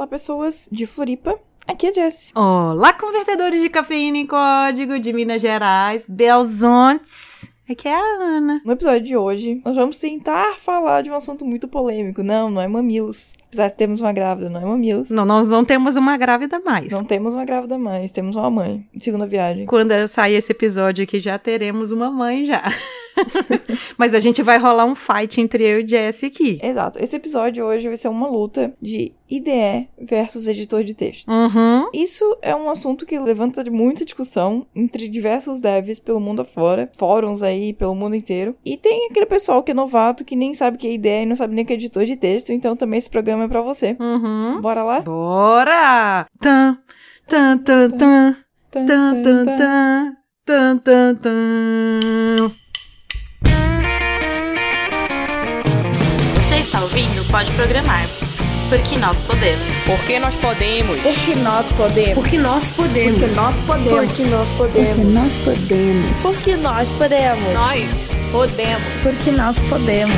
Olá, pessoas de Floripa. Aqui é Jess. Olá, convertedores de cafeína em código de Minas Gerais, Belzontes. Aqui é a Ana. No episódio de hoje, nós vamos tentar falar de um assunto muito polêmico. Não, não é mamilos. Apesar de termos uma grávida, não é mamilos. Não, nós não temos uma grávida mais. Não temos uma grávida mais, temos uma mãe. Segunda viagem. Quando sair esse episódio aqui, já teremos uma mãe já. Mas a gente vai rolar um fight entre eu e Jess aqui. Exato. Esse episódio hoje vai ser uma luta de IDE versus editor de texto. Uhum. Isso é um assunto que levanta muita discussão entre diversos devs pelo mundo afora, fóruns aí pelo mundo inteiro. E tem aquele pessoal que é novato que nem sabe o que é IDE e não sabe nem o que é editor de texto, então também esse programa é pra você. Uhum. Bora lá? Bora! Tan, tan, tan, tan, tan, tan, tan, tan, tan, tan. pode programar. Porque nós podemos. Porque nós podemos. Porque nós podemos. Porque nós podemos. Porque nós podemos. Porque nós podemos. Porque nós podemos. Nós podemos. Porque nós podemos.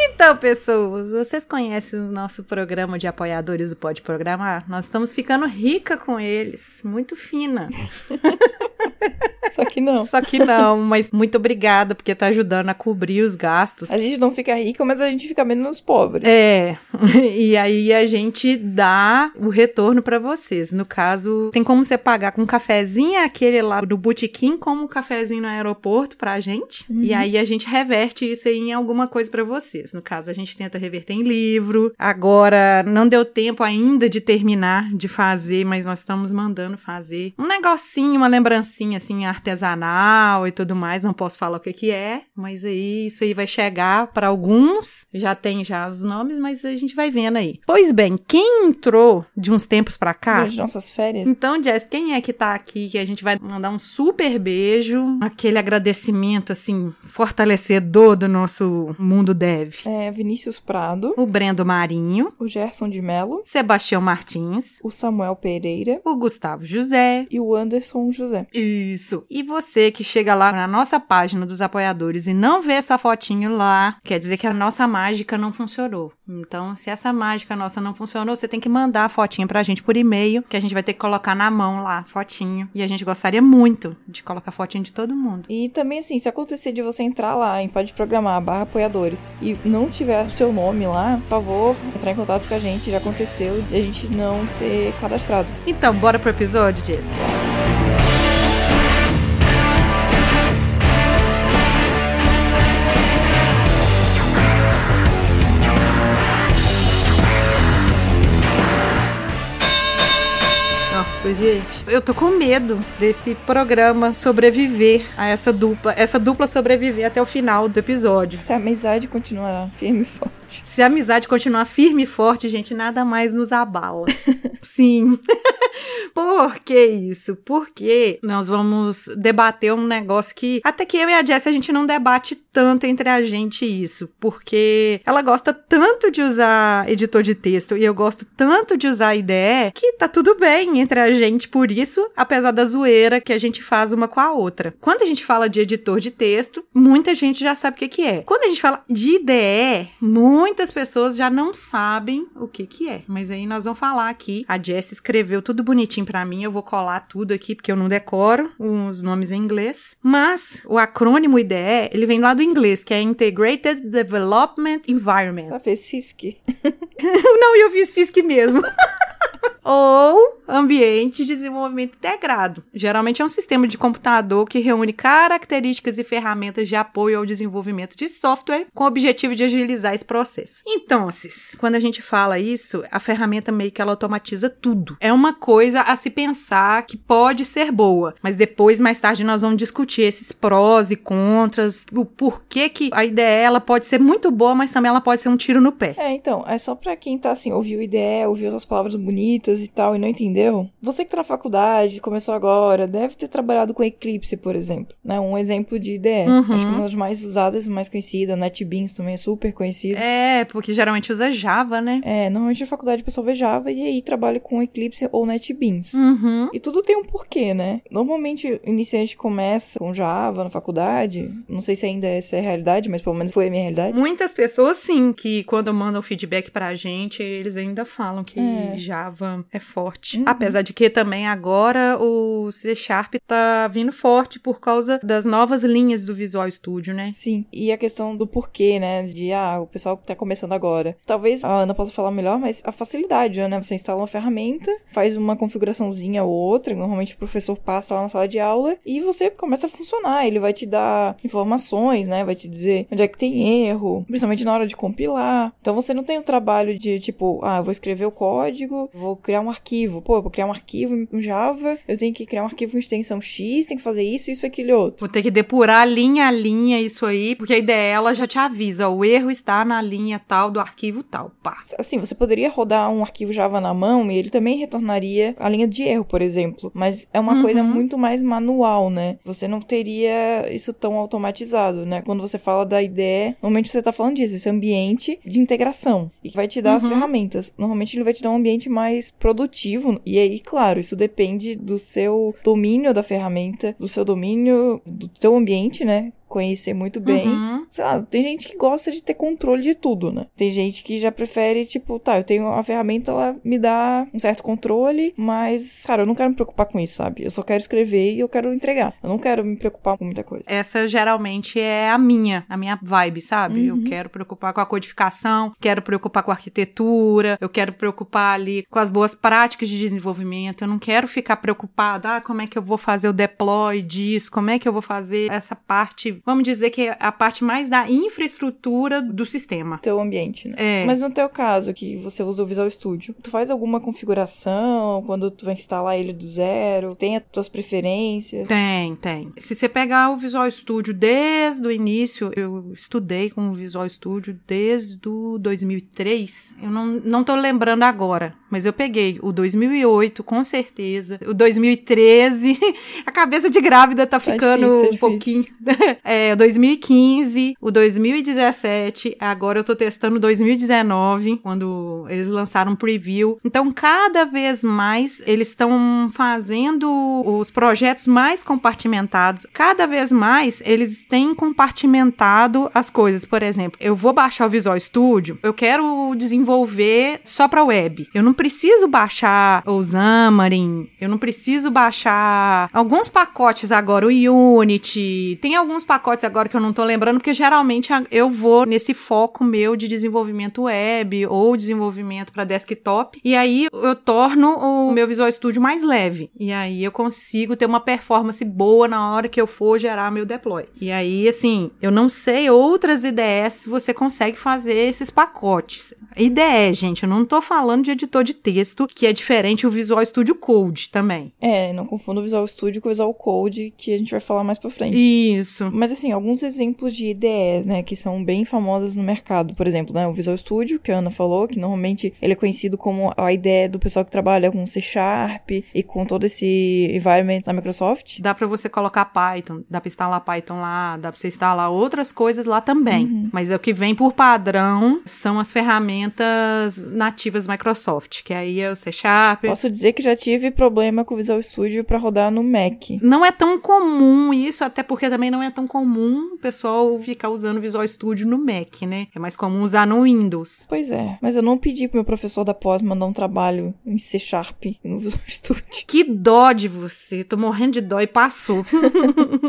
Então, pessoas, vocês conhecem o nosso programa de apoiadores do Pode Programar? Nós estamos ficando rica com eles, muito fina. Só que não. Só que não, mas muito obrigada, porque tá ajudando a cobrir os gastos. A gente não fica rica, mas a gente fica menos pobre. É, e aí a gente dá o retorno para vocês. No caso, tem como você pagar com um cafezinho, aquele lá do botequim, como um cafezinho no aeroporto pra gente. Uhum. E aí a gente reverte isso aí em alguma coisa para vocês. No caso, a gente tenta reverter em livro. Agora, não deu tempo ainda de terminar de fazer, mas nós estamos mandando fazer um negocinho, uma lembrancinha assim, artesanal e tudo mais. Não posso falar o que que é, mas aí isso aí vai chegar para alguns. Já tem já os nomes, mas a gente vai vendo aí. Pois bem, quem entrou de uns tempos pra cá? Durante nossas férias. Então, Jess, quem é que tá aqui que a gente vai mandar um super beijo, aquele agradecimento assim fortalecedor do nosso mundo dev. É Vinícius Prado, O Brendo Marinho, o Gerson de Mello, Sebastião Martins, o Samuel Pereira o Gustavo José, e o Anderson José. Isso. E você que chega lá na nossa página dos apoiadores e não vê sua fotinho lá, quer dizer que a nossa mágica não funcionou. Então, se essa mágica nossa não funcionou, você tem que mandar a fotinha pra gente por e-mail, que a gente vai ter que colocar na mão lá, fotinho. E a gente gostaria muito de colocar fotinho de todo mundo. E também, assim, se acontecer de você entrar lá em Pode Programar, barra apoiadores, e não tiver o seu nome lá, por favor, entrar em contato com a gente. Já aconteceu de a gente não ter cadastrado. Então, bora pro episódio, Jess? Nossa, gente, eu tô com medo desse programa sobreviver a essa dupla, essa dupla sobreviver até o final do episódio. Se a amizade continuar firme e forte. Se a amizade continuar firme e forte, gente, nada mais nos abala. Sim. Por que isso? Porque nós vamos debater um negócio que até que eu e a Jess a gente não debate tanto entre a gente isso, porque ela gosta tanto de usar editor de texto e eu gosto tanto de usar IDE que tá tudo bem entre a gente por isso, apesar da zoeira que a gente faz uma com a outra. Quando a gente fala de editor de texto, muita gente já sabe o que que é. Quando a gente fala de IDE, muitas pessoas já não sabem o que que é. Mas aí nós vamos falar aqui. A Jess escreveu tudo bonitinho pra mim, eu vou colar tudo aqui porque eu não decoro os nomes em inglês. Mas o acrônimo IDE, ele vem lá do inglês, que é Integrated Development Environment. Ela fez FISC. Não, eu fiz FISC mesmo. Ou ambiente de desenvolvimento integrado. Geralmente é um sistema de computador que reúne características e ferramentas de apoio ao desenvolvimento de software com o objetivo de agilizar esse processo. Então, Cis, quando a gente fala isso, a ferramenta meio que ela automatiza tudo. É uma coisa a se pensar que pode ser boa, mas depois, mais tarde, nós vamos discutir esses prós e contras, o porquê que a ideia ela pode ser muito boa, mas também ela pode ser um tiro no pé. É, então, é só pra quem tá assim, ouviu IDE, ouviu as palavras bonitas e tal e não entendeu você que tá na faculdade, começou agora, deve ter trabalhado com Eclipse, por exemplo, né? Um exemplo de IDE. Uhum. Acho que uma das mais usadas, mais conhecida, NetBeans também é super conhecida. É, porque geralmente usa Java, né? É, normalmente na faculdade o pessoal vê Java e aí trabalha com Eclipse ou NetBeans. Uhum. E tudo tem um porquê, né? Normalmente o iniciante começa com Java na faculdade. Não sei se ainda essa é a realidade, mas pelo menos foi a minha realidade. Muitas pessoas, sim, que quando mandam feedback pra gente, eles ainda falam que É. Java é forte. Uhum. Apesar de que também agora o C Sharp tá vindo forte por causa das novas linhas do Visual Studio, né? Sim, e a questão do porquê, né? De, ah, o pessoal tá começando agora. Talvez a Ana possa falar melhor, mas a facilidade, né? Você instala uma ferramenta, faz uma configuraçãozinha ou outra, normalmente o professor passa lá na sala de aula e você começa a funcionar. Ele vai te dar informações, né? Vai te dizer onde é que tem erro, principalmente na hora de compilar. Então você não tem o trabalho de, tipo, ah, eu vou escrever o código, vou criar um arquivo. Pô, eu vou criar um arquivo em Java, eu tenho que criar um arquivo em extensão X, tem que fazer isso, isso, aquilo e outro. Vou ter que depurar linha a linha isso aí, porque a ideia ela já te avisa, o erro está na linha tal do arquivo tal. Pá. Assim, você poderia rodar um arquivo Java na mão e ele também retornaria a linha de erro, por exemplo. Mas é uma Uhum. coisa muito mais manual, né? Você não teria isso tão automatizado, né? Quando você fala da IDE, normalmente você tá falando disso, esse ambiente de integração. E que vai te dar as Uhum. ferramentas. Normalmente ele vai te dar um ambiente mais produtivo. E aí, claro, isso depende do seu domínio da ferramenta, do seu domínio do teu ambiente, né? Conhecer muito bem Uhum. sei lá, tem gente que gosta de ter controle de tudo, né? Tem gente que já prefere, tipo, tá, eu tenho a ferramenta, ela me dá um certo controle, mas, cara, eu não quero me preocupar com isso, sabe? Eu só quero escrever e eu quero entregar. Eu não quero me preocupar com muita coisa. Essa geralmente é a minha, a minha vibe, sabe? Uhum. Eu quero preocupar com a codificação, quero preocupar com a arquitetura, eu quero preocupar ali com as boas práticas de desenvolvimento. Eu não quero ficar preocupada, ah, como é que eu vou fazer o deploy disso, como é que eu vou fazer essa parte, vamos dizer que é a parte mais da infraestrutura do sistema. Teu ambiente, né? É. Mas no teu caso, que você usa o Visual Studio, tu faz alguma configuração quando tu vai instalar ele do zero? Tem as tuas preferências? Tem, tem. Se você pegar o Visual Studio desde o início, eu estudei com o Visual Studio desde o 2003. Eu não, não tô lembrando agora, mas eu peguei o 2008, com certeza. O 2013. A cabeça de grávida tá Tá ficando difícil, tá um difícil. pouquinho. É, 2015, o 2017. Agora eu tô testando o 2019, quando eles lançaram um preview. Então, cada vez mais eles estão fazendo os projetos mais compartimentados. Cada vez mais eles têm compartimentado as coisas. Por exemplo, eu vou baixar o Visual Studio, eu quero desenvolver só para web. Eu não preciso baixar o Xamarin, eu não preciso baixar alguns pacotes agora, o Unity. Tem alguns pacotes agora que eu não tô lembrando, porque geralmente eu vou nesse foco meu de desenvolvimento web ou desenvolvimento para desktop. E aí eu torno o meu Visual Studio mais leve. E aí eu consigo ter uma performance boa na hora que eu for gerar meu deploy. E aí, assim, eu não sei outras IDEs se você consegue fazer esses pacotes. IDE, gente, eu não tô falando de editor de texto, que é diferente o Visual Studio Code também. É, não confunda o Visual Studio com o Visual Code, que a gente vai falar mais pra frente. Isso. Mas assim, alguns exemplos de IDEs, né, que são bem famosas no mercado. Por exemplo, né, o Visual Studio, que a Ana falou, que normalmente ele é conhecido como a ideia do pessoal que trabalha com C Sharp e com todo esse environment da Microsoft. Dá pra você colocar Python, dá pra instalar Python lá, dá pra você instalar outras coisas lá também. Mas é o que vem por padrão são as ferramentas nativas Microsoft, que aí é o C Sharp. Posso dizer que já tive problema com o Visual Studio pra rodar no Mac. Não é tão comum isso, até porque também não é tão comum o pessoal ficar usando o Visual Studio no Mac, né? É mais comum usar no Windows. Pois é, mas eu não pedi pro meu professor da pós mandar um trabalho em C Sharp no Visual Studio. Que dó de você, tô morrendo de dó e passou.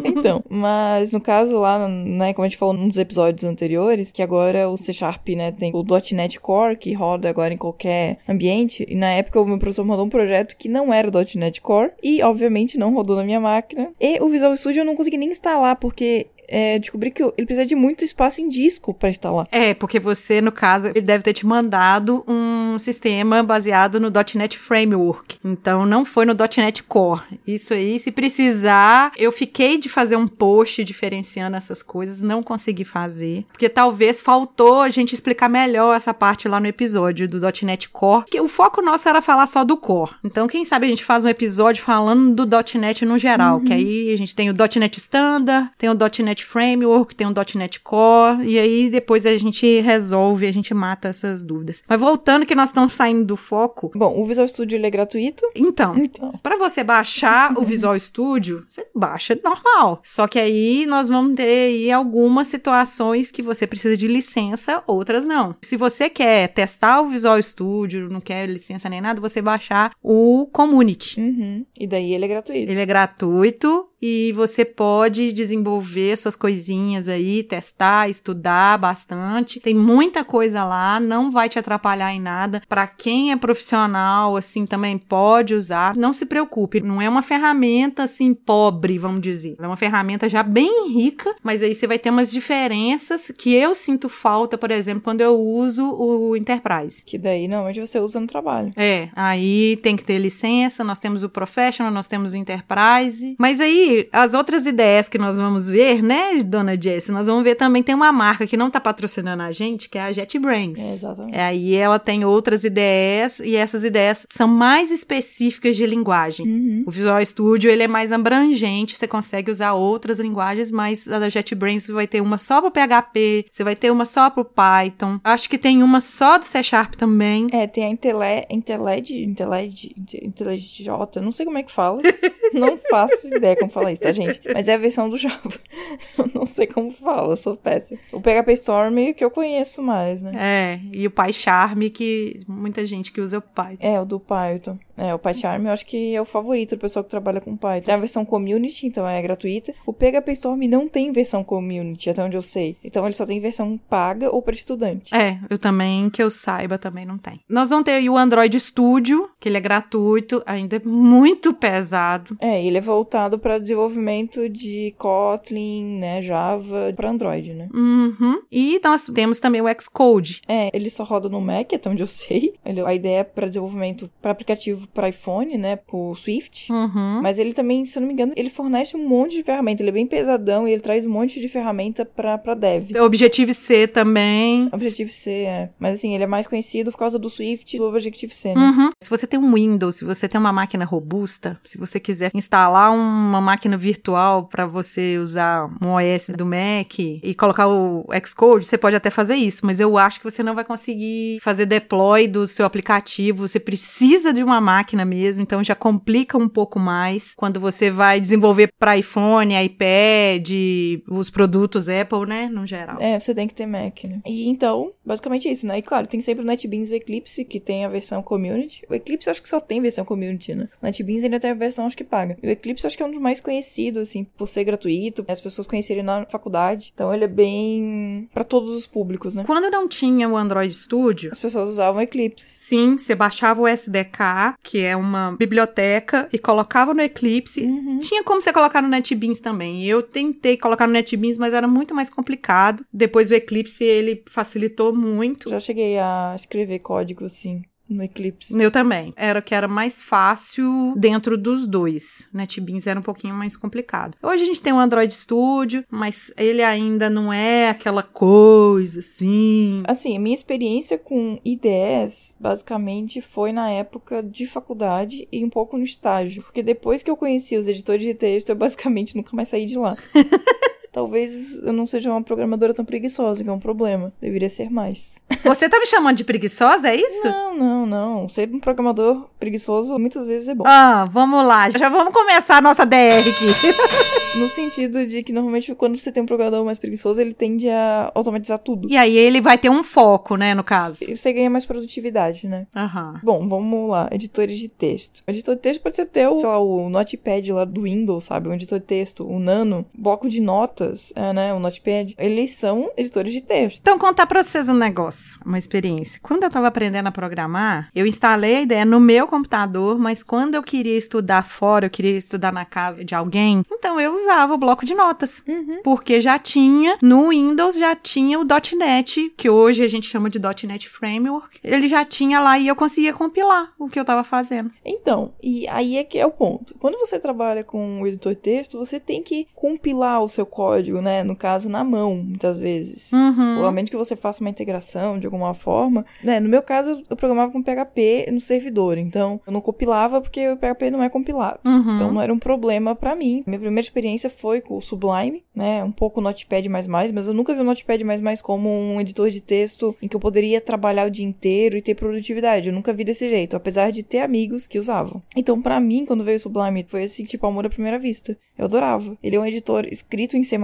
Então, mas no caso lá, né, como a gente falou num dos episódios anteriores, que agora o C Sharp, né, tem o .NET Core, que roda agora em qualquer ambiente, e na época o meu professor mandou um projeto que não era .NET Core, e obviamente não rodou na minha máquina, e o Visual Studio eu não consegui nem instalar, porque é, descobri que ele precisa de muito espaço em disco pra instalar. É, porque você, no caso, ele deve ter te mandado um sistema baseado no .NET Framework. Então, não foi no .NET Core. Isso aí, se precisar, eu fiquei de fazer um post diferenciando essas coisas, não consegui fazer. Porque talvez faltou a gente explicar melhor essa parte lá no episódio do .NET Core. Que o foco nosso era falar só do Core. Então, quem sabe a gente faz um episódio falando do .NET no geral. Que aí a gente tem o .NET Standard, tem o .NET Framework, tem o .NET Core. E aí depois a gente resolve, a gente mata essas dúvidas. Mas voltando que nós estamos saindo do foco. Bom, o Visual Studio é gratuito. Então, Então. Pra você baixar o Visual Studio, você baixa normal. Só que aí nós vamos ter aí algumas situações que você precisa de licença, outras não. Se você quer testar o Visual Studio, não quer licença nem nada, você baixar o Community. Uhum. E daí ele é gratuito. Ele é gratuito e você pode desenvolver suas coisinhas aí, testar, estudar bastante. Tem muita coisa lá, não vai te atrapalhar em nada. Para quem é profissional, assim, também pode usar. Não se preocupe, não é uma ferramenta assim pobre, vamos dizer. É uma ferramenta já bem rica, mas aí você vai ter umas diferenças que eu sinto falta, por exemplo, quando eu uso o Enterprise. Que daí normalmente você usa no trabalho. É, aí tem que ter licença, nós temos o Professional, nós temos o Enterprise. Mas aí, as outras ideias que nós vamos ver, né, dona Jessie, nós vamos ver também, tem uma marca que não tá patrocinando a gente, que é a JetBrains. É, exatamente. É, aí ela tem outras ideias, e essas ideias são mais específicas de linguagem. Uhum. O Visual Studio, ele é mais abrangente, você consegue usar outras linguagens, mas a da JetBrains vai ter uma só pro PHP, você vai ter uma só pro Python. Acho que tem uma só do C Sharp também. É, tem a Intele, Inteled, Inteled, Inteled J, não sei como é que fala. não faço ideia como fala isso, tá, gente? Mas é a versão do Java. Eu não sei como fala, eu sou péssimo. O PHP Storm que eu conheço mais, né? É, e o PyCharm, que muita gente que usa o Python. É, o do Python. É, o PyCharm eu acho que é o favorito do pessoal que trabalha com Python. Tem a versão Community, então é gratuita. O PHP Storm não tem versão Community, até onde eu sei. Então ele só tem versão paga ou para estudante. É, eu também, que eu saiba, também não tem. Nós vamos ter aí o Android Studio, que ele é gratuito, ainda é muito pesado. É, ele é voltado para desenvolvimento de Kotlin, né, Java, para Android, né? Uhum. E nós temos também o Xcode. É, ele só roda no Mac, até onde eu sei. Ele- a ideia é para desenvolvimento para aplicativo para iPhone, né, pro Swift. Uhum. Mas ele também, se eu não me engano, ele fornece um monte de ferramenta. Ele é bem pesadão e ele traz um monte de ferramenta pra, pra dev. Objective-C também. Objective-C, é. Mas assim, ele é mais conhecido por causa do Swift e do Objective-C, né? Uhum. Se você tem um Windows, se você tem uma máquina robusta, se você quiser instalar uma máquina virtual para você usar um OS do Mac e colocar o Xcode, você pode até fazer isso, mas eu acho que você não vai conseguir fazer deploy do seu aplicativo. Você precisa de uma máquina mesmo, então já complica um pouco mais quando você vai desenvolver para iPhone, iPad, os produtos Apple, né, no geral. É, você tem que ter Mac, né? E então, basicamente isso, né? E claro, tem sempre o NetBeans e o Eclipse, que tem a versão Community. O Eclipse eu acho que só tem versão Community, né? O NetBeans ainda tem a versão, acho que paga. E o Eclipse eu acho que é um dos mais conhecidos, assim, por ser gratuito, as pessoas conhecerem na faculdade. Então ele é bem para todos os públicos, né? Quando não tinha o Android Studio, As pessoas usavam o Eclipse. Sim, você baixava o SDK, que é uma biblioteca, e colocava no Eclipse. Uhum. Tinha como você colocar no NetBeans também. Eu tentei colocar no NetBeans, mas era muito mais complicado. Depois o Eclipse, ele facilitou muito. Já cheguei a escrever código, assim, no Eclipse. Eu também. Era o que era mais fácil dentro dos dois. NetBeans era um pouquinho mais complicado. Hoje a gente tem o Android Studio, mas ele ainda não é aquela coisa assim. Assim, a minha experiência com IDEs, basicamente, foi na época de faculdade e um pouco no estágio. Porque depois que eu conheci os editores de texto, eu basicamente nunca mais saí de lá. Talvez eu não seja uma programadora tão preguiçosa, que é um problema. Deveria ser mais. Você tá me chamando de preguiçosa, é isso? Não, não, não. Ser um programador preguiçoso muitas vezes é bom. Ah, vamos lá. Já vamos começar a nossa DR aqui. No sentido de que normalmente quando você tem um programador mais preguiçoso, ele tende a automatizar tudo. E aí ele vai ter um foco, né, no caso. E você ganha mais produtividade, né? Aham. Bom, vamos lá. Editores de texto. O editor de texto pode ser o, sei lá, o Notepad lá do Windows, sabe? Um editor de texto, o Nano, bloco de nota. Notas, é, né, o Notepad, eles são editores de texto. Então, contar pra vocês um negócio, uma experiência. Quando eu tava aprendendo a programar, eu instalei a ideia no meu computador, mas quando eu queria estudar fora, eu queria estudar na casa de alguém, então eu usava o bloco de notas. Porque já tinha, no Windows já tinha o .NET, que hoje a gente chama de .NET Framework. Ele já tinha lá e eu conseguia compilar o que eu tava fazendo. Então, e aí é que é o ponto. Quando você trabalha com o editor de texto, você tem que compilar o seu código, né? No caso, na mão, muitas vezes. Uhum. Ou a menos que você faça uma integração de alguma forma. Né? No meu caso, eu programava com PHP no servidor. Então, eu não compilava porque o PHP não é compilado. Uhum. Então, não era um problema pra mim. Minha primeira experiência foi com o Sublime, né? Um pouco Notepad++, mas eu nunca vi o Notepad++ como um editor de texto em que eu poderia trabalhar o dia inteiro e ter produtividade. Eu nunca vi desse jeito, apesar de ter amigos que usavam. Então, pra mim, quando veio o Sublime, foi assim, tipo, amor à primeira vista. Eu adorava. Ele é um editor escrito em C++,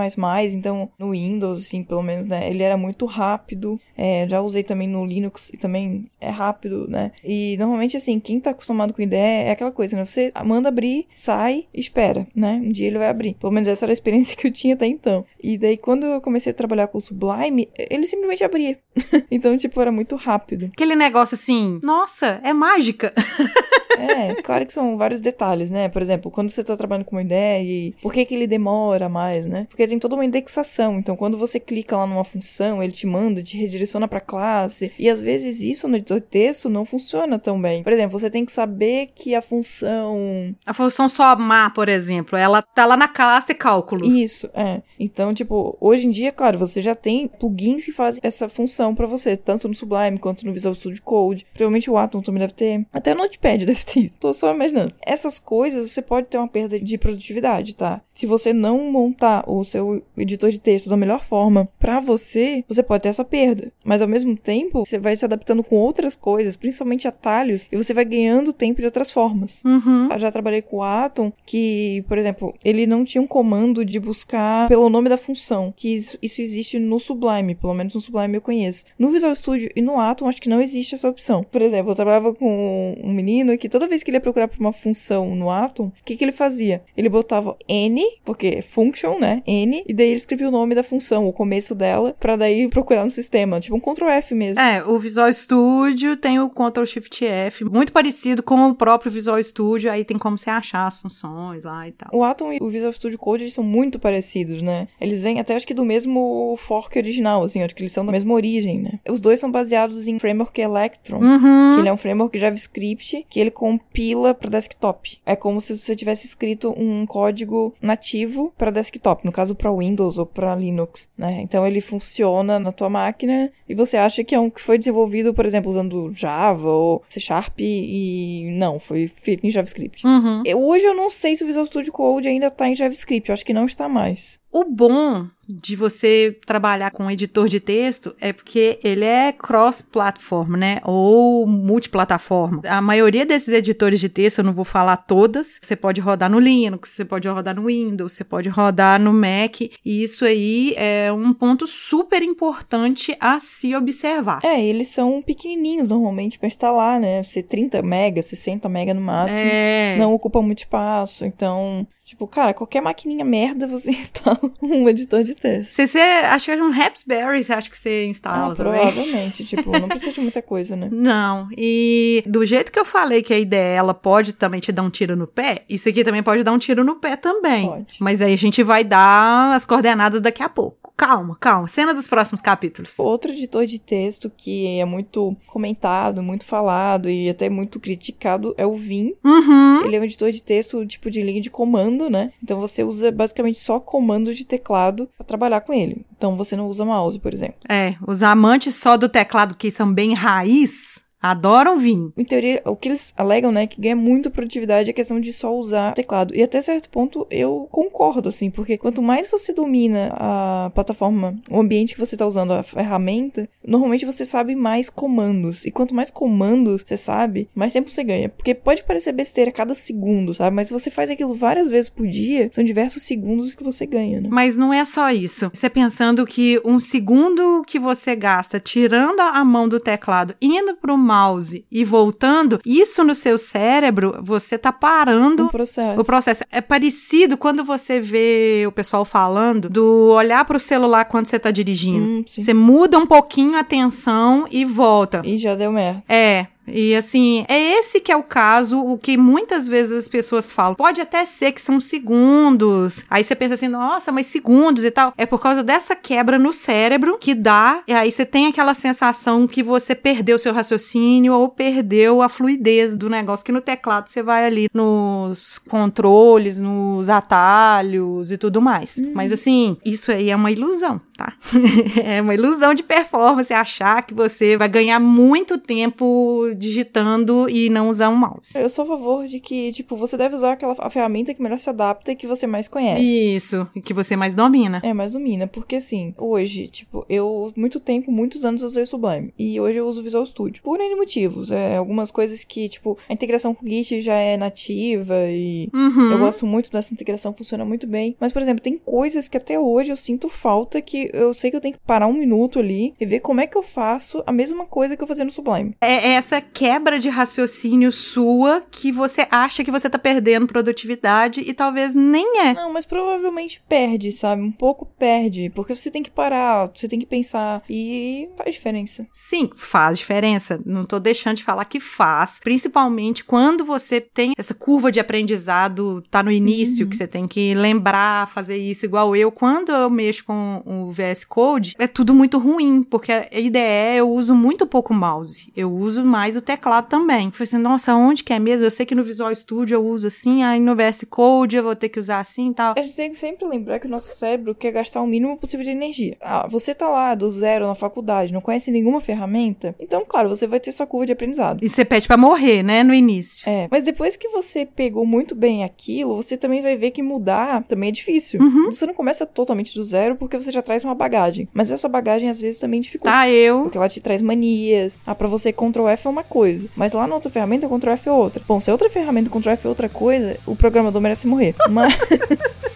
então no Windows, assim, pelo menos, né? Ele era muito rápido. É, já usei também no Linux e também é rápido, né? E normalmente, assim, quem tá acostumado com ideia é aquela coisa, né? Você manda abrir, sai espera, né? Um dia ele vai abrir. Pelo menos essa era a experiência que eu tinha até então. E daí, quando eu comecei a trabalhar com o Sublime, ele simplesmente abria. então, tipo, era muito rápido. Aquele negócio assim, nossa, é mágica. É, claro que são vários detalhes, né? Por exemplo, quando você tá trabalhando com uma ideia e por que que ele demora mais, né? Porque tem toda uma indexação. Então, quando você clica lá numa função, ele te manda, te redireciona pra classe. E às vezes isso no editor de texto não funciona tão bem. Por exemplo, você tem que saber que a função A função somar, por exemplo, ela tá lá na classe cálculo. Isso, é. Então, tipo, hoje em dia, claro, você já tem plugins que fazem essa função pra você, tanto no Sublime quanto no Visual Studio Code. Provavelmente o Atom também deve ter. Até o Notepad deve ter isso. Tô só imaginando. Essas coisas você pode ter uma perda de produtividade, tá? Se você não montar o seu editor de texto da melhor forma pra você, você pode ter essa perda. Mas ao mesmo tempo, você vai se adaptando com outras coisas, principalmente atalhos, e você vai ganhando tempo de outras formas. Uhum. Eu já trabalhei com o Atom, que, por exemplo, ele não tinha um comando de buscar pelo nome da função, que isso, isso existe no Sublime, pelo menos no Sublime eu conheço. No Visual Studio e no Atom, acho que não existe essa opção. Por exemplo, eu trabalhava com um menino que toda vez que ele ia procurar por uma função no Atom, o que, que ele fazia? Ele botava N, porque function, né? N, e daí ele escrevia o nome da função, o começo dela, pra daí procurar no sistema, tipo um Ctrl F mesmo. É, o Visual Studio tem o Ctrl Shift F, muito parecido com o próprio Visual Studio, aí tem como você achar as funções lá e tal. O Atom e o Visual Studio Code eles são muito parecidos, né? Eles vêm até acho que do mesmo fork original, assim, acho que eles são da mesma origem, né? Os dois são baseados em framework Electron, Uhum. que ele é um framework JavaScript que ele compila para desktop. É como se você tivesse escrito um código nativo para desktop, no caso para Windows ou para Linux, né? Então ele funciona na tua máquina e você acha que é um que foi desenvolvido, por exemplo, usando Java ou C Sharp e não, foi feito em JavaScript. Uhum. Eu- hoje eu não sei se o Visual Studio Code ainda tá em JavaScript, eu acho que não está mais. O bom de você trabalhar com um editor de texto é porque ele é cross-platform, né? Ou multiplataforma. A maioria desses editores de texto, eu não vou falar todas, você pode rodar no Linux, você pode rodar no Windows, você pode rodar no Mac, e isso aí é um ponto super importante a se observar. É, eles são pequenininhos normalmente pra instalar, né? Ser 30 mega, 60 mega no máximo. É. Não ocupa muito espaço, então, tipo, cara, qualquer maquininha merda você instala um editor de texto. Se você acha que é um Raspberry, você acha que você instala Ah, também? provavelmente, tipo, não precisa de muita coisa, né? Não, e do jeito que eu falei que a ideia ela pode também te dar um tiro no pé, isso aqui também pode dar um tiro no pé também. Pode. Mas aí a gente vai dar as coordenadas daqui a pouco. Calma, calma. Cena dos próximos capítulos. Outro editor de texto que é muito comentado, muito falado e até muito criticado é o Vim. Uhum. Ele é um editor de texto tipo de linha de comando, né? Então você usa basicamente só comando de teclado pra trabalhar com ele. Então você não usa mouse, por exemplo. É, os amantes só do teclado que são bem raiz adoram vir. Em teoria, o que eles alegam, né, que ganha muito produtividade é a questão de só usar teclado. E até certo ponto eu concordo, assim, porque quanto mais você domina a plataforma, o ambiente que você tá usando, a ferramenta, normalmente você sabe mais comandos. E quanto mais comandos você sabe, mais tempo você ganha. Porque pode parecer besteira a cada segundo, sabe? Mas se você faz aquilo várias vezes por dia, são diversos segundos que você ganha, né? Mas não é só isso. Você pensando que um segundo que você gasta tirando a mão do teclado, indo pro mouse e voltando, isso no seu cérebro, você tá parando Um processo. o processo é parecido quando você vê o pessoal falando do olhar pro celular quando você tá dirigindo. Hum. Você muda um pouquinho a atenção e volta. E já deu merda. É. E assim, é esse que é o caso, o que muitas vezes as pessoas falam. Pode até ser que são segundos. Aí você pensa assim, nossa, mas segundos e tal. É por causa dessa quebra no cérebro que dá. E aí você tem aquela sensação que você perdeu seu raciocínio ou perdeu a fluidez do negócio. Que no teclado você vai ali nos controles, nos atalhos e tudo mais. Mas assim, isso aí é uma ilusão, tá? é uma ilusão de performance achar que você vai ganhar muito tempo digitando e não usar um mouse. Eu sou a favor de que, tipo, você deve usar aquela a ferramenta que melhor se adapta e que você mais conhece. Isso, e que você mais domina. É, mais domina, porque assim, hoje, tipo, eu, muito tempo, muitos anos usei o Sublime, e hoje eu uso o Visual Studio, por N motivos, é, algumas coisas que, tipo, a integração com o Git já é nativa, e Uhum. eu gosto muito dessa integração, funciona muito bem, mas, por exemplo, tem coisas que até hoje eu sinto falta, que eu sei que eu tenho que parar um minuto ali, e ver como é que eu faço a mesma coisa que eu fazia no Sublime. É essa quebra de raciocínio sua que você acha que você tá perdendo produtividade e talvez nem é. Não, mas provavelmente perde, sabe? Um pouco perde, porque você tem que parar, você tem que pensar, e faz diferença. Sim, faz diferença. Não tô deixando de falar que faz. Principalmente quando você tem essa curva de aprendizado, tá no início, que você tem que lembrar, fazer isso igual eu. Quando eu mexo com o VS Code, é tudo muito ruim, porque a IDE eu uso muito pouco mouse. Eu uso mais o teclado também. Falei assim, nossa, onde que é mesmo? Eu sei que no Visual Studio eu uso assim, aí no VS Code eu vou ter que usar assim e tal. A gente tem que sempre lembrar que o nosso cérebro quer gastar o mínimo possível de energia. Ah, você tá lá do zero na faculdade, não conhece nenhuma ferramenta, então, claro, você vai ter sua curva de aprendizado. E você pede pra morrer, né, no início. É, mas depois que você pegou muito bem aquilo, você também vai ver que mudar também é difícil. Você não começa totalmente do zero porque você já traz uma bagagem. Mas essa bagagem às vezes também dificulta. Tá, eu. Porque ela te traz manias. Ah, pra você Ctrl F é uma coisa. Mas lá na outra ferramenta, Ctrl F é outra. Bom, se a outra ferramenta Ctrl F é outra coisa, o programador merece morrer. Mas.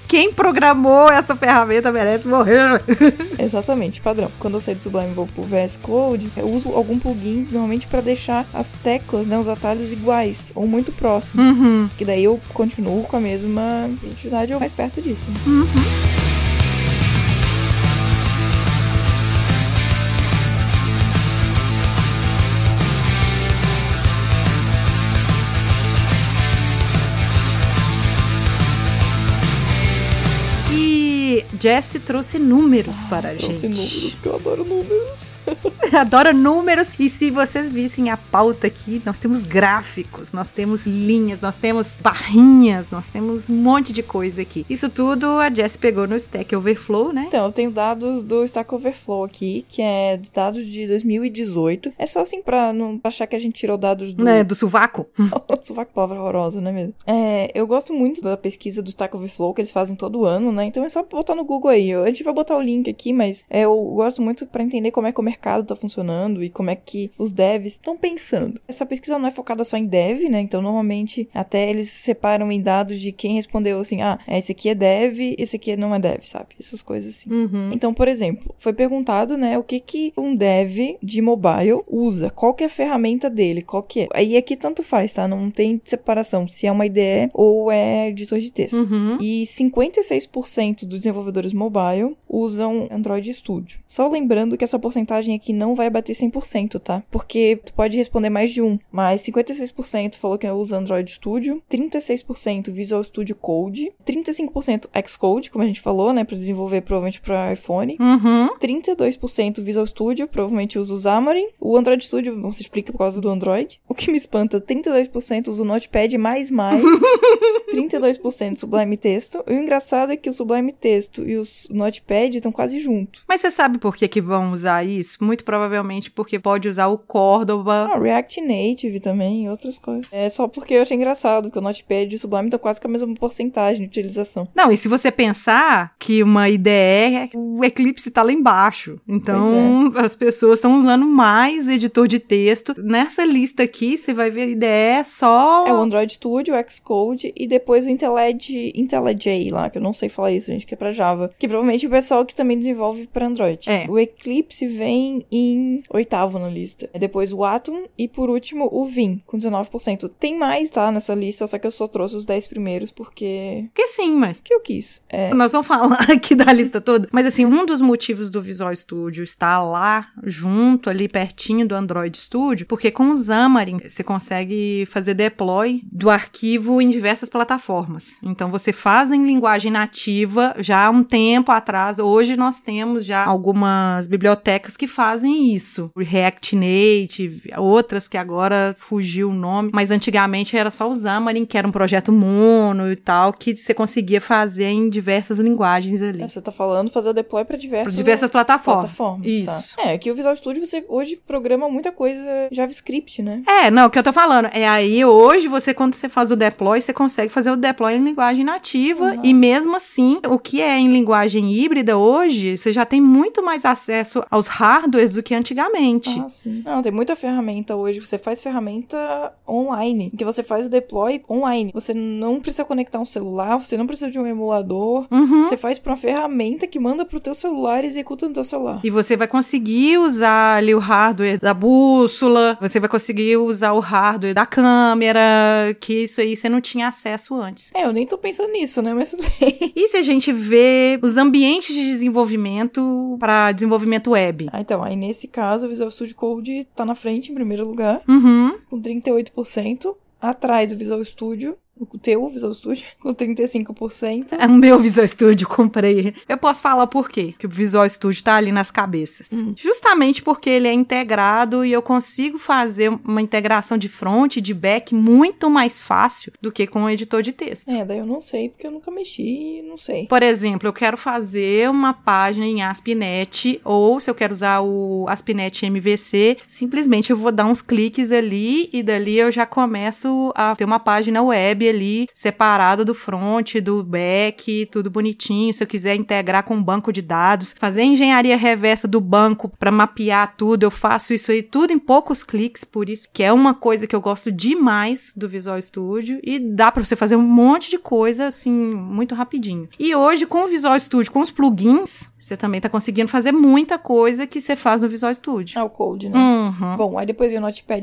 Quem programou essa ferramenta merece morrer. Exatamente, padrão. Quando eu saio do Sublime e vou pro VS Code, eu uso algum plugin normalmente pra deixar as teclas, né, os atalhos iguais ou muito próximos. Uhum. Que daí eu continuo com a mesma identidade ou mais perto disso. né? E Jesse trouxe números para a Trouxe gente. números, porque eu adoro números. Adora números. E se vocês vissem a pauta aqui, nós temos gráficos, nós temos linhas, nós temos barrinhas, nós temos um monte de coisa aqui. Isso tudo a Jess pegou no Stack Overflow, né? Então, eu tenho dados do Stack Overflow aqui, que é dados de 2018. É só assim pra não achar que a gente tirou dados do. Né, do sovaco. Sovaco, palavra horrorosa, não é mesmo? É, eu gosto muito da pesquisa do Stack Overflow que eles fazem todo ano, né? Então é só botar no Google aí. A gente vai botar o link aqui, mas é, eu gosto muito pra entender como é que o mercado tá funcionando e como é que os devs estão pensando. Essa pesquisa não é focada só em dev, né? Então normalmente até eles separam em dados de quem respondeu assim: ah, esse aqui é dev, esse aqui não é dev, sabe? Essas coisas assim. Uhum. Então, por exemplo, foi perguntado, né, o que que um dev de mobile usa, qual que é a ferramenta dele, qual que é. Aí aqui tanto faz, tá? Não tem separação se é uma IDE ou é editor de texto. Uhum. E 56% dos desenvolvedores mobile usam Android Studio. Só lembrando que essa porcentagem aqui não vai bater 100%, tá? Porque tu pode responder mais de um, mas 56% falou que usa Android Studio, 36% Visual Studio Code, 35% Xcode, como a gente falou, né, para desenvolver provavelmente para iPhone. Uhum. 32% Visual Studio, provavelmente usa o Xamarin. O Android Studio não se explica por causa do Android. O que me espanta, 32% usa o Notepad mais mais. 32% Sublime Texto. E o engraçado é que o Sublime Texto e o Notepad estão quase juntos. Mas você sabe por que, que vão usar isso? Muito provavelmente porque pode usar o Córdoba. Ah, React Native também e outras coisas. É só porque eu achei engraçado que o Notepad e o Sublime estão quase com a mesma porcentagem de utilização. Não, e se você pensar que uma IDE, o Eclipse tá lá embaixo. Então, as pessoas estão usando mais editor de texto. Nessa lista aqui, você vai ver IDE só. É o Android Studio, o Xcode e depois o IntelliJ, IntelliJ lá, que eu não sei falar isso, gente, que é pra Java. Java, que provavelmente o pessoal que também desenvolve para Android. É. O Eclipse vem em oitavo na lista. Depois o Atom e por último o Vim, com 19%. Tem mais, tá, nessa lista, só que eu só trouxe os 10 primeiros porque Que sim, mas que eu quis. É, Nós vamos falar aqui da lista toda, mas assim, um dos motivos do Visual Studio estar lá junto, ali pertinho do Android Studio, porque com o Xamarin você consegue fazer deploy do arquivo em diversas plataformas. Então você faz em linguagem nativa já há um tempo atrás, hoje nós temos já algumas bibliotecas que fazem isso. React Native, outras que agora fugiu o nome, mas antigamente era só o Xamarin, que era um projeto mono e tal, que você conseguia fazer em diversas linguagens ali. você tá falando fazer o deploy para diversas, Diversas plataformas. plataformas. Isso. Tá. É, aqui o Visual Studio você hoje programa muita coisa JavaScript, né? É, não, o que eu tô falando é aí hoje você, quando você faz o deploy, você consegue fazer o deploy em linguagem nativa Uhum. e mesmo assim, o que é em linguagem híbrida hoje, você já tem muito mais acesso aos hardwares do que antigamente. Ah, sim. Não, tem muita ferramenta hoje. Você faz ferramenta online, que você faz o deploy online. Você não precisa conectar um celular, você não precisa de um emulador. Uhum. Você faz pra uma ferramenta que manda pro teu celular e executa no teu celular. E você vai conseguir usar ali o hardware da bússola, você vai conseguir usar o hardware da câmera, que isso aí você não tinha acesso antes. É, eu nem tô pensando nisso, né? Mas tudo bem. E se a gente vê os ambientes de desenvolvimento para desenvolvimento web? Ah, então, aí nesse caso, o Visual Studio Code tá na frente, em primeiro lugar, Uhum. com 38%. Atrás do Visual Studio, o teu Visual Studio, com 35%. É o meu Visual Studio, comprei. Eu posso falar por quê? Que o Visual Studio tá ali nas cabeças. Justamente porque ele é integrado e eu consigo fazer uma integração de front e de back muito mais fácil do que com o editor de texto. É, daí eu não sei, porque eu nunca mexi, não sei. Por exemplo, eu quero fazer uma página em ASP.NET ou se eu quero usar o ASP.NET MVC, simplesmente eu vou dar uns cliques ali e dali eu já começo a ter uma página web ali separada do front, do back, tudo bonitinho. Se eu quiser integrar com um banco de dados, fazer engenharia reversa do banco para mapear tudo, eu faço isso aí tudo em poucos cliques, por isso que é uma coisa que eu gosto demais do Visual Studio e dá para você fazer um monte de coisa assim muito rapidinho. E hoje com o Visual Studio, com os plugins, você também tá conseguindo fazer muita coisa que você faz no Visual Studio. Ah, o Code, né? Uhum. Bom, aí depois veio o Notepad++,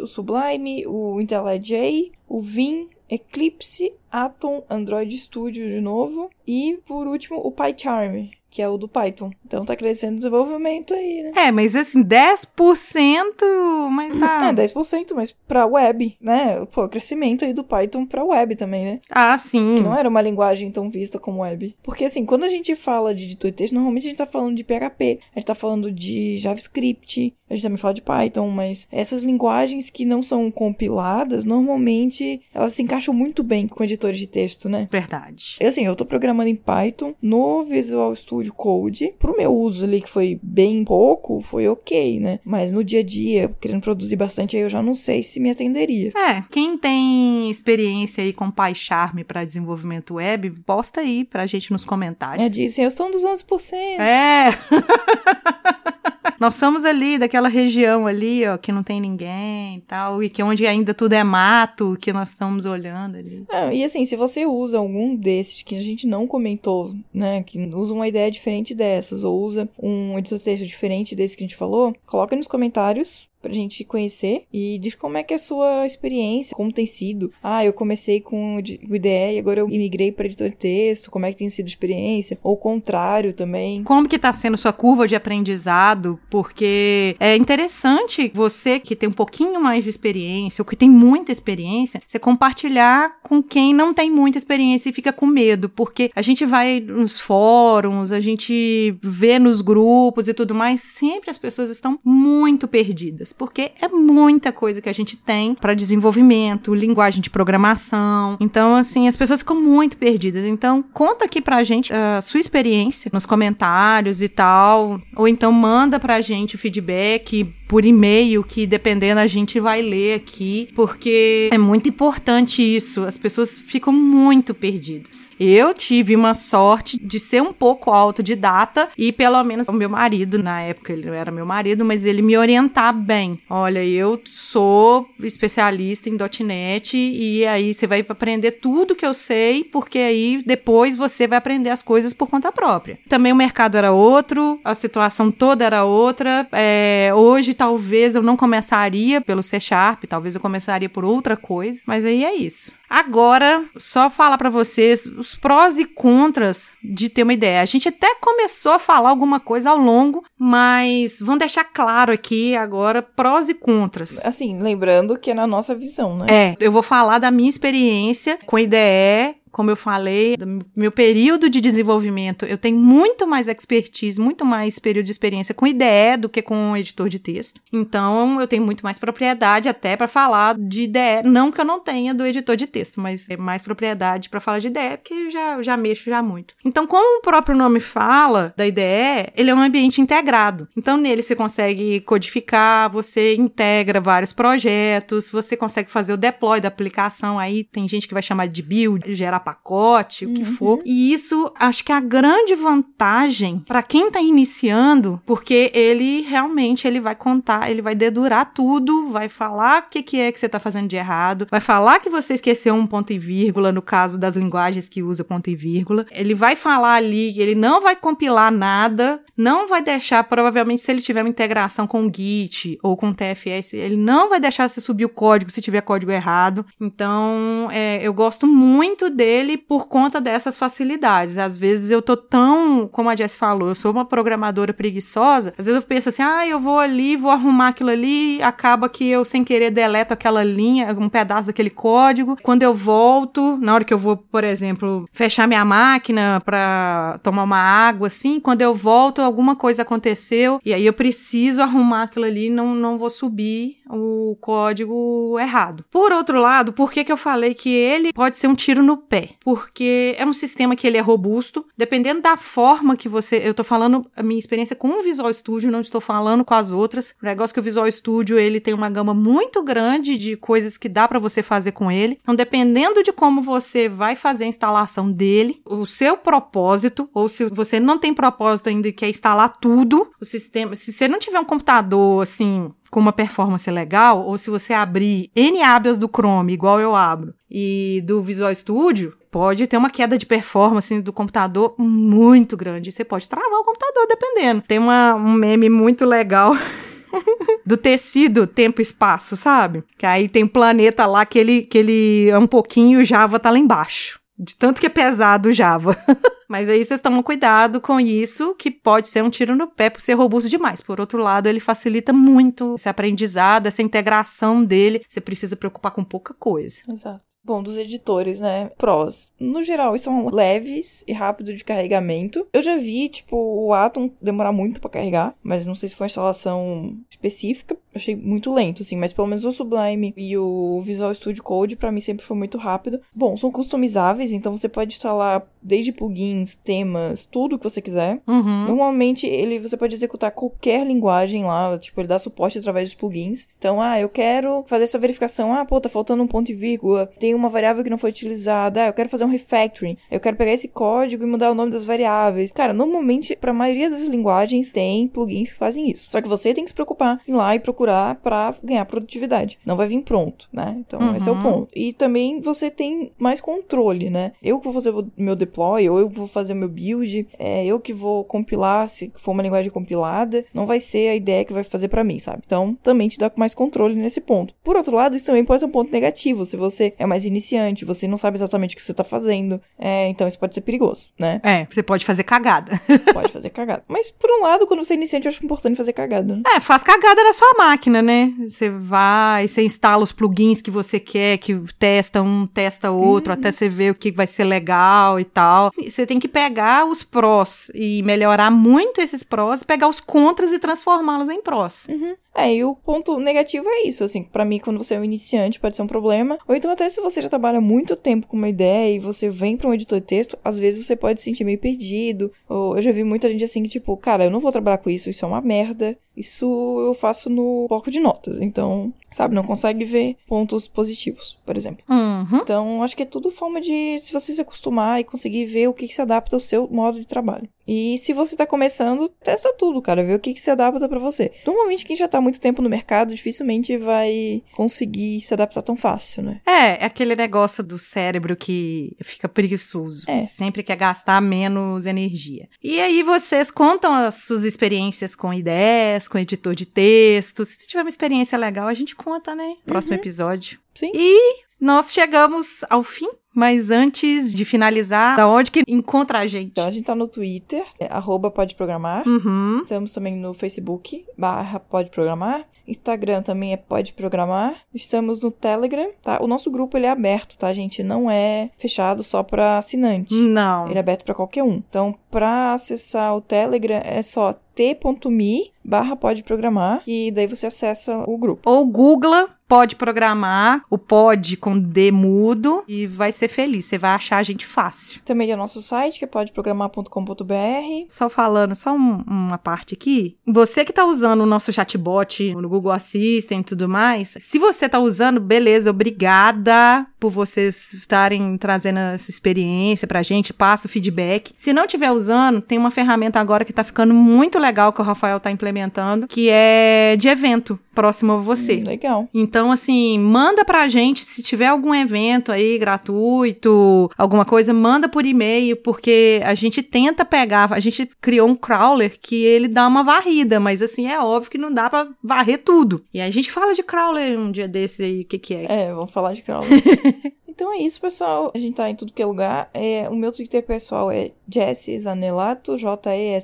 o Sublime, o IntelliJ, o Vim, Eclipse, Atom, Android Studio de novo e, por último, o PyCharm, que é o do Python. Então tá crescendo o desenvolvimento aí, né? É, mas assim, 10%, mas tá. É, 10%, mas pra web, né? Pô, crescimento aí do Python pra web também, né? Ah, sim. Que não era uma linguagem tão vista como web. Porque, assim, quando a gente fala de editor de texto, normalmente a gente tá falando de PHP, a gente tá falando de JavaScript, a gente também fala de Python, mas essas linguagens que não são compiladas, normalmente elas se encaixam muito bem com editores de texto, né? Verdade. Eu, assim, eu tô programando em Python no Visual Studio Code. Pro meu uso ali, que foi bem pouco, foi ok, né? Mas no dia a dia, querendo produzir bastante, aí eu já não sei se me atenderia. É, quem tem experiência aí com PyCharm para desenvolvimento web, posta aí pra gente nos É, comentários. dizem, eu sou um dos 11%. É. Nós somos ali daquela região ali, ó, que não tem ninguém e tal, e que onde ainda tudo é mato, que nós estamos olhando ali. Ah, e assim, se você usa algum desses que a gente não comentou, né, que usa uma ideia diferente dessas, ou usa um editor texto diferente desse que a gente falou, coloca nos comentários pra gente conhecer e diz como é que é a sua experiência, como tem sido. Ah, eu comecei com o IDE e agora eu migrei para editor de texto, como é que tem sido a experiência? Ou o contrário também. Como que tá sendo sua curva de aprendizado? Porque é interessante você que tem um pouquinho mais de experiência, ou que tem muita experiência, você compartilhar com quem não tem muita experiência e fica com medo, porque a gente vai nos fóruns, a gente vê nos grupos e tudo mais, sempre as pessoas estão muito perdidas, porque é muita coisa que a gente tem para desenvolvimento, linguagem de programação. Então, assim, as pessoas ficam muito perdidas. Então, conta aqui pra gente a sua experiência nos comentários e tal, ou então manda pra gente o feedback por e-mail, que dependendo a gente vai ler aqui, porque é muito importante isso. As pessoas ficam muito perdidas. Eu tive uma sorte de ser um pouco autodidata e pelo menos o meu marido, na época ele não era meu marido, mas ele me orientar bem. Olha, eu sou especialista em .NET e aí você vai aprender tudo que eu sei, porque aí depois você vai aprender as coisas por conta própria. Também o mercado era outro, a situação toda era outra. É, hoje talvez eu não começaria pelo C Sharp, talvez eu começaria por outra coisa, mas aí é isso. Agora, só falar para vocês os prós e contras de ter uma ideia. A gente até começou a falar alguma coisa ao longo, mas vamos deixar claro aqui agora prós e contras. Assim, lembrando que é na nossa visão, né? É, eu vou falar da minha experiência com IDE como eu falei, do meu período de desenvolvimento, eu tenho muito mais expertise, muito mais período de experiência com IDE do que com editor de texto. Então, eu tenho muito mais propriedade até para falar de IDE, não que eu não tenha do editor de texto, mas é mais propriedade para falar de IDE, porque eu já, já mexo já muito. Então, como o próprio nome fala da IDE, ele é um ambiente integrado. Então, nele você consegue codificar, você integra vários projetos, você consegue fazer o deploy da aplicação, aí tem gente que vai chamar de build, gerar pacote, o que Uhum. for. E isso acho que é a grande vantagem para quem tá iniciando, porque ele realmente ele vai contar, ele vai dedurar tudo, vai falar o que, que é que você tá fazendo de errado, vai falar que você esqueceu um ponto e vírgula no caso das linguagens que usa ponto e vírgula. Ele vai falar ali ele não vai compilar nada, não vai deixar, provavelmente, se ele tiver uma integração com o Git ou com o TFS, ele não vai deixar você subir o código se tiver código errado. Então, é, eu gosto muito dele por conta dessas facilidades. Às vezes eu tô tão, como a Jess falou, eu sou uma programadora preguiçosa. Às vezes eu penso assim, ah, eu vou ali, vou arrumar aquilo ali, acaba que eu sem querer deleto aquela linha, um pedaço daquele código. Quando eu volto, na hora que eu vou, por exemplo, fechar minha máquina para tomar uma água, assim, quando eu volto, alguma coisa aconteceu e aí eu preciso arrumar aquilo ali, não, não vou subir o código errado. Por outro lado, por que, que eu falei que ele pode ser um tiro no pé? Porque é um sistema que ele é robusto, dependendo da forma que você. Eu tô falando a minha experiência com o Visual Studio, não estou falando com as outras. O negócio é que o Visual Studio ele tem uma gama muito grande de coisas que dá para você fazer com ele. Então, dependendo de como você vai fazer a instalação dele, o seu propósito, ou se você não tem propósito ainda e quer instalar tudo, o sistema. Se você não tiver um computador assim com uma performance legal, ou se você abrir N abas do Chrome, igual eu abro, e do Visual Studio, pode ter uma queda de performance do computador muito grande. Você pode travar o computador, dependendo. Tem uma, um meme muito legal. do tecido tempo espaço, sabe? Que aí tem um planeta lá que ele, que ele é um pouquinho, Java tá lá embaixo. De tanto que é pesado o Java. Mas aí vocês tomam cuidado com isso, que pode ser um tiro no pé por ser robusto demais. Por outro lado, ele facilita muito esse aprendizado, essa integração dele. Você precisa preocupar com pouca coisa. Exato. Bom, dos editores, né? Prós. No geral, são leves e rápido de carregamento. Eu já vi, tipo, o Atom demorar muito pra carregar, mas não sei se foi uma instalação específica. Achei muito lento, assim, mas pelo menos o Sublime e o Visual Studio Code, pra mim, sempre foi muito rápido. Bom, são customizáveis, então você pode instalar desde plugins, temas, tudo que você quiser. Uhum. Normalmente, ele você pode executar qualquer linguagem lá, tipo, ele dá suporte através dos plugins. Então, ah, eu quero fazer essa verificação. Ah, pô, tá faltando um ponto e vírgula. Tem uma variável que não foi utilizada. Ah, eu quero fazer um refactoring. Eu quero pegar esse código e mudar o nome das variáveis. Cara, normalmente, pra maioria das linguagens, tem plugins que fazem isso. Só que você tem que se preocupar em ir lá e procurar pra ganhar produtividade. Não vai vir pronto, né? Então, Uhum. esse é o ponto. E também você tem mais controle, né? Eu que vou fazer o meu deploy, ou eu que vou fazer o meu build, é eu que vou compilar, se for uma linguagem compilada, não vai ser a ideia que vai fazer pra mim, sabe? Então, também te dá mais controle nesse ponto. Por outro lado, isso também pode ser um ponto negativo, se você é mais iniciante, você não sabe exatamente o que você tá fazendo, é, então isso pode ser perigoso, né? É, você pode fazer cagada. Pode fazer cagada. Mas, por um lado, quando você é iniciante, eu acho importante fazer cagada, né? É, faz cagada na sua máquina, né? Você vai, você instala os plugins que você quer, que testa um, testa outro, até você ver o que vai ser legal e tal. Você tem que pegar os prós e melhorar muito esses prós, pegar os contras e transformá-los em prós. É, e o ponto negativo é isso, assim, pra mim, quando você é um iniciante, pode ser um problema. Ou então, até se você já trabalha muito tempo com uma ideia e você vem pra um editor de texto, às vezes você pode se sentir meio perdido. Ou eu já vi muita gente assim que, tipo, cara, eu não vou trabalhar com isso, isso é uma merda. Isso eu faço no bloco de notas. Então, sabe, não consegue ver pontos positivos, por exemplo. Uhum. Então, acho que é tudo forma de se você se acostumar e conseguir ver o que, que se adapta ao seu modo de trabalho. E se você tá começando, testa tudo, cara, vê o que, que se adapta pra você. Normalmente, quem já tá muito tempo no mercado dificilmente vai conseguir se adaptar tão fácil, né? É, é aquele negócio do cérebro que fica preguiçoso. É. Sempre quer gastar menos energia. E aí vocês contam as suas experiências com ideias, com editor de texto. Se tiver uma experiência legal, a gente conta, né? Próximo episódio. Sim. E nós chegamos ao fim. Mas antes de finalizar, da onde que encontra a gente? Então, a gente tá no Twitter, é, arroba pode programar. Uhum. Estamos também no Facebook, barra pode programar. Instagram também é pode programar. Estamos no Telegram, tá? O nosso grupo, ele é aberto, tá, gente? Não é fechado só pra assinante. Não. Ele é aberto pra qualquer um. Então, pra acessar o Telegram, é só t.me barra pode programar, que daí você acessa o grupo. Ou Google pode programar, o pode com D mudo, e vai ser feliz. Você vai achar a gente fácil. Também é o nosso site, que é podeprogramar.com.br. Só falando, só um- uma parte aqui. Você que tá usando o nosso chatbot no Google Assistant e tudo mais, se você tá usando, beleza, obrigada por vocês estarem trazendo essa experiência pra gente, passa o feedback. Se não tiver usando, tem uma ferramenta agora que tá ficando muito legal que o Rafael tá implementando, que é de evento próximo a você. Hum, legal. Então, assim, manda pra gente se tiver algum evento aí gratuito, alguma coisa, manda por e-mail, porque a gente tenta pegar, a gente criou um crawler que ele dá uma varrida, mas assim, é óbvio que não dá pra varrer tudo. E a gente fala de crawler um dia desse aí, o que que é. É, vamos falar de crawler. então é isso, pessoal. A gente tá em tudo que é lugar. É, o meu Twitter pessoal é Jesse Zanelato, J-E-S-S-I-Z-A-N-L-A-T-O.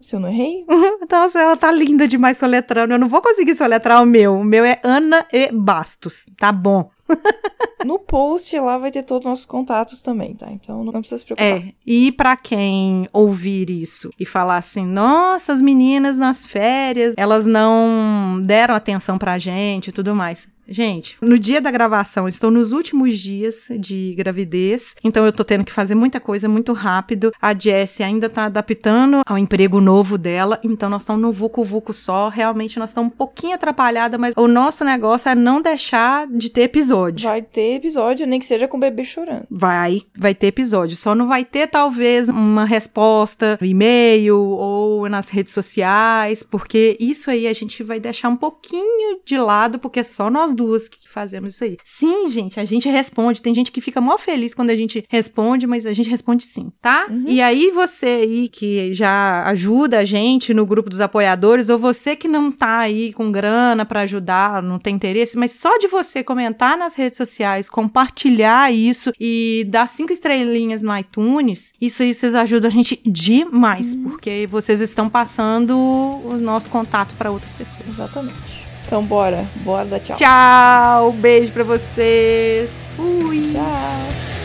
Se eu não errei. Nossa, ela tá linda demais soletrando, eu não vou conseguir soletrar o meu. O meu é Ana e Bastos, tá bom. No post lá vai ter todos os nossos contatos também, tá? Então não precisa se preocupar. É, e pra quem ouvir isso e falar assim, nossa, as meninas nas férias, elas não deram atenção pra gente e tudo mais. Gente, no dia da gravação, estou nos últimos dias de gravidez, então eu tô tendo que fazer muita coisa muito rápido. A Jessie ainda tá adaptando ao emprego novo dela, então nós estamos no vucu vucu só. Realmente nós estamos um pouquinho atrapalhada, mas o nosso negócio é não deixar de ter episódio. Vai ter episódio, nem que seja com o bebê chorando. Vai, vai ter episódio. Só não vai ter, talvez, uma resposta no e-mail ou nas redes sociais, porque isso aí a gente vai deixar um pouquinho de lado, porque só nós duas que fazemos isso aí. Sim, gente, a gente responde. Tem gente que fica mó feliz quando a gente responde, mas a gente responde sim, tá? E aí, você aí que já ajuda a gente no grupo dos apoiadores, ou você que não tá aí com grana pra ajudar, não tem interesse, mas só de você comentar nas redes sociais, compartilhar isso e dar cinco estrelinhas no iTunes, isso aí vocês ajudam a gente demais, porque vocês estão passando o nosso contato pra outras pessoas. Exatamente. Então bora, bora dar tchau. Tchau, beijo pra vocês. Fui. Tchau.